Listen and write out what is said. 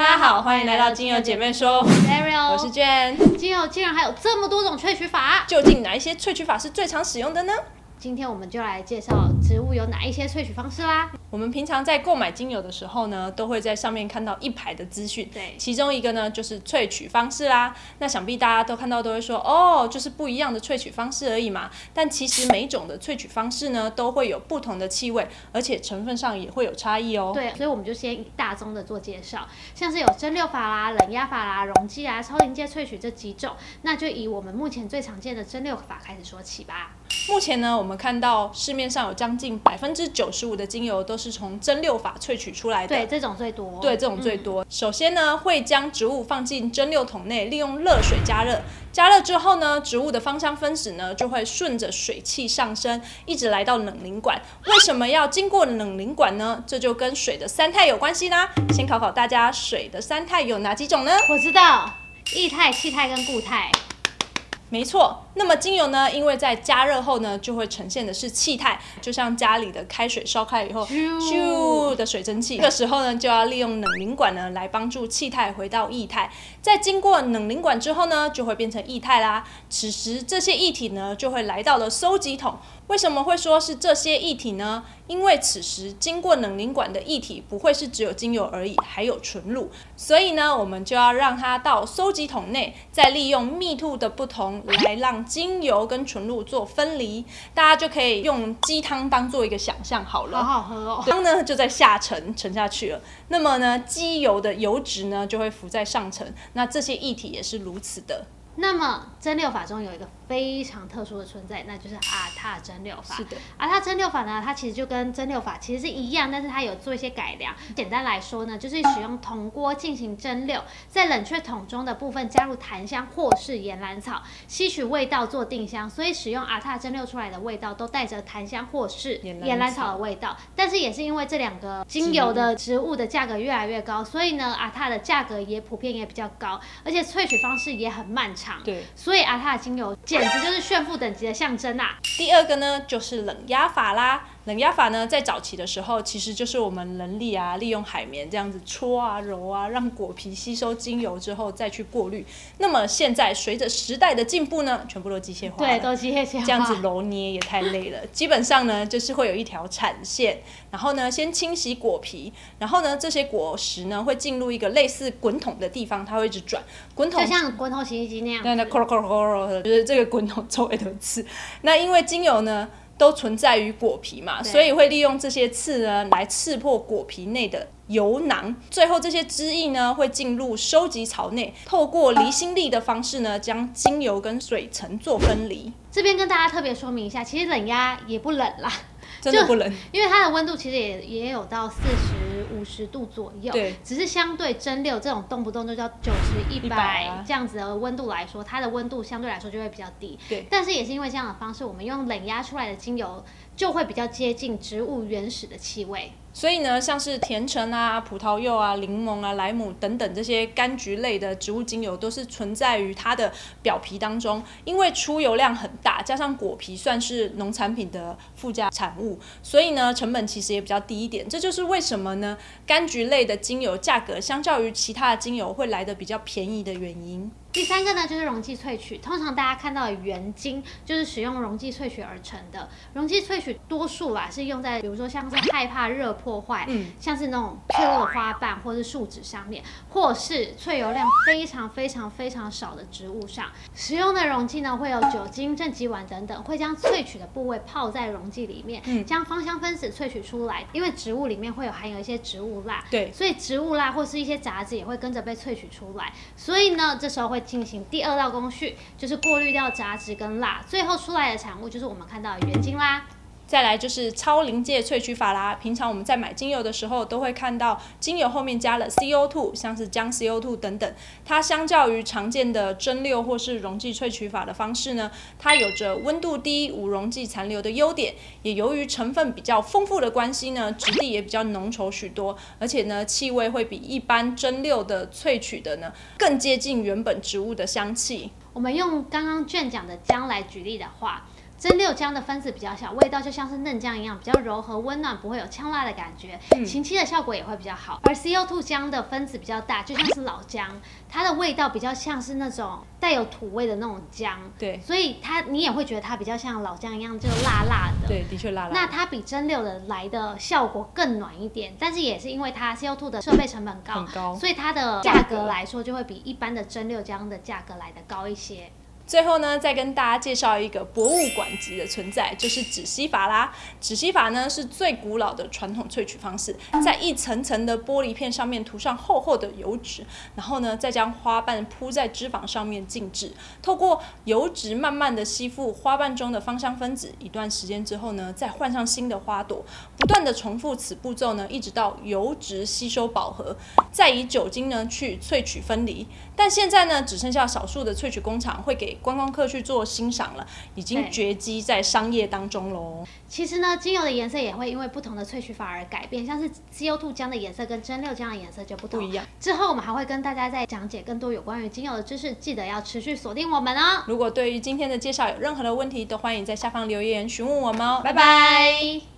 大家好，欢迎来到精油姐妹说，Ariel，我是娟。精油竟然还有这么多种萃取法，究竟哪一些萃取法是最常使用的呢？今天我们就来介绍植物有哪一些萃取方式啦。我们平常在购买精油的时候呢，都会在上面看到一排的资讯，对其中一个呢就是萃取方式啦。那想必大家都看到都会说，哦，就是不一样的萃取方式而已嘛。但其实每一种的萃取方式呢，都会有不同的气味，而且成分上也会有差异哦。对，所以我们就先以大宗的做介绍，像是有蒸馏法啦、冷压法啦、溶剂啊、超临界萃取这几种，那就以我们目前最常见的蒸馏法开始说起吧。目前呢，我们看到市面上有将近百分之九十五的精油都是从蒸馏法萃取出来的。对，这种最多。对，这种最多。首先呢，会将植物放进蒸馏桶内，利用热水加热。加热之后呢，植物的芳香分子呢就会顺着水汽上升，一直来到冷凝管。为什么要经过冷凝管呢？这就跟水的三态有关系啦。先考考大家，水的三态有哪几种呢？我知道，液态、气态跟固态。没错，那么精油呢，因为在加热后呢，就会呈现的是气态，就像家里的开水烧开以后，咻的水蒸气。这个时候呢，就要利用冷凝管呢来帮助气态回到液态。在经过冷凝管之后呢，就会变成液态啦。此时这些液体呢，就会来到了收集桶。为什么会说是这些液体呢？因为此时经过冷凝管的液体不会是只有精油而已，还有纯露，所以呢，我们就要让它到收集桶内，再利用密度的不同来让精油跟纯露做分离。大家就可以用鸡汤当做一个想象好了。好好喝哦。汤呢就在下沉沉下去了，那么呢，机油的油脂呢就会浮在上层，那这些液体也是如此的。那么蒸馏法中有一个非常特殊的存在，那就是阿塔蒸馏法。是的，阿塔蒸馏法呢，它其实就跟蒸馏法其实是一样，但是它有做一些改良。简单来说呢，就是使用铜锅进行蒸馏，在冷却桶中的部分加入檀香或是岩兰草，吸取味道做定香，所以使用阿塔蒸馏出来的味道都带着檀香或是岩兰草的味道。但是也是因为这两个精油的植物的价格越来越高，所以呢，阿塔的价格也普遍也比较高，而且萃取方式也很漫长。对，所以阿塔的精油简直就是炫富等级的象征啊！第二个呢就是冷压法啦。冷压法呢，在早期的时候，其实就是我们人力啊，利用海绵这样子搓啊、揉啊，让果皮吸收精油之后再去过滤。那么现在随着时代的进步呢，全部都机械化了，对，都机械化。这样子揉捏也太累了。基本上呢，就是会有一条产线，然后呢，先清洗果皮，然后呢，这些果实呢会进入一个类似滚筒的地方，它会一直转，滚筒就像滚筒洗衣机那样子。对，那咕噜咕噜咕噜的，就是这个滚筒周围都刺。那因为精油呢都存在于果皮嘛，所以会利用这些刺呢来刺破果皮内的油囊，最后这些汁液呢会进入收集槽内，透过离心力的方式呢将精油跟水层做分离。这边跟大家特别说明一下，其实冷压也不冷啦，真的不冷，因为它的温度其实也也有到四十五十度左右。对，只是相对蒸馏这种动不动就叫九十、一百啊这样子的温度来说，它的温度相对来说就会比较低。对但是也是因为这样的方式，我们用冷压出来的精油就会比较接近植物原始的气味。所以呢，像是甜橙啊、葡萄柚啊、柠檬啊、莱姆等等这些柑橘类的植物精油，都是存在于它的表皮当中。因为出油量很大，加上果皮算是农产品的附加产物，所以呢，成本其实也比较低一点。这就是为什么呢，柑橘类的精油价格相较于其他的精油会来的比较便宜的原因。第三个呢，就是溶剂萃取。通常大家看到的原精就是使用溶剂萃取而成的。溶剂萃取多数啦是用在比如说像是害怕热破坏，嗯像是那种脆弱的花瓣或是树脂上面，或是萃油量非常非常非常少的植物上。使用的溶剂呢会有酒精、正极烷等等，会将萃取的部位泡在溶剂里面，嗯将芳香分子萃取出来。因为植物里面会有含有一些植物蜡，对所以植物蜡或是一些杂质也会跟着被萃取出来。所以呢，这时候会进行第二道工序，就是过滤掉杂质跟蜡，最后出来的产物就是我们看到的原晶啦。再来就是超临界萃取法啦。平常我们在买精油的时候，都会看到精油后面加了 CO2，像是姜 CO2 等等。它相较于常见的蒸馏或是溶剂萃取法的方式呢，它有着温度低、无溶剂残留的优点。也由于成分比较丰富的关系呢，质地也比较浓稠许多，而且呢，气味会比一般蒸馏的萃取的呢更接近原本植物的香气。我们用刚刚卷讲的姜来举例的话，蒸馏浆的分子比较小，味道就像是嫩姜一样，比较柔和温暖，不会有呛辣的感觉，清漆的效果也会比较好。而 CO2 浆的分子比较大，就像是老姜，它的味道比较像是那种带有土味的那种姜，对，所以它你也会觉得它比较像老姜一样，就辣辣的。对，的确辣辣。那它比蒸馏的来的效果更暖一点，但是也是因为它 CO2 的设备成本高，很高所以它的价格来说就会比一般的蒸馏姜的价格来的高一些。最后呢，再跟大家介绍一个博物馆级的存在，就是纸吸法啦。纸吸法呢是最古老的传统萃取方式，在一层层的玻璃片上面涂上厚厚的油脂，然后呢再将花瓣铺在脂肪上面静置，透过油脂慢慢的吸附花瓣中的芳香分子，一段时间之后呢，再换上新的花朵，不断的重复此步骤呢，一直到油脂吸收饱和，再以酒精呢去萃取分离。但现在呢，只剩下少数的萃取工厂会给观光客去做欣赏了，已经对绝迹在商业当中喽。其实呢，精油的颜色也会因为不同的萃取法而改变，像是 CO2 浆的颜色跟蒸馏浆的颜色就不同。不一样。之后我们还会跟大家再讲解更多有关于精油的知识，记得要持续锁定我们哦。如果对于今天的介绍有任何的问题，都欢迎在下方留言询问我们哦。拜拜。拜